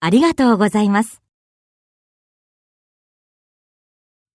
ありがとうございます。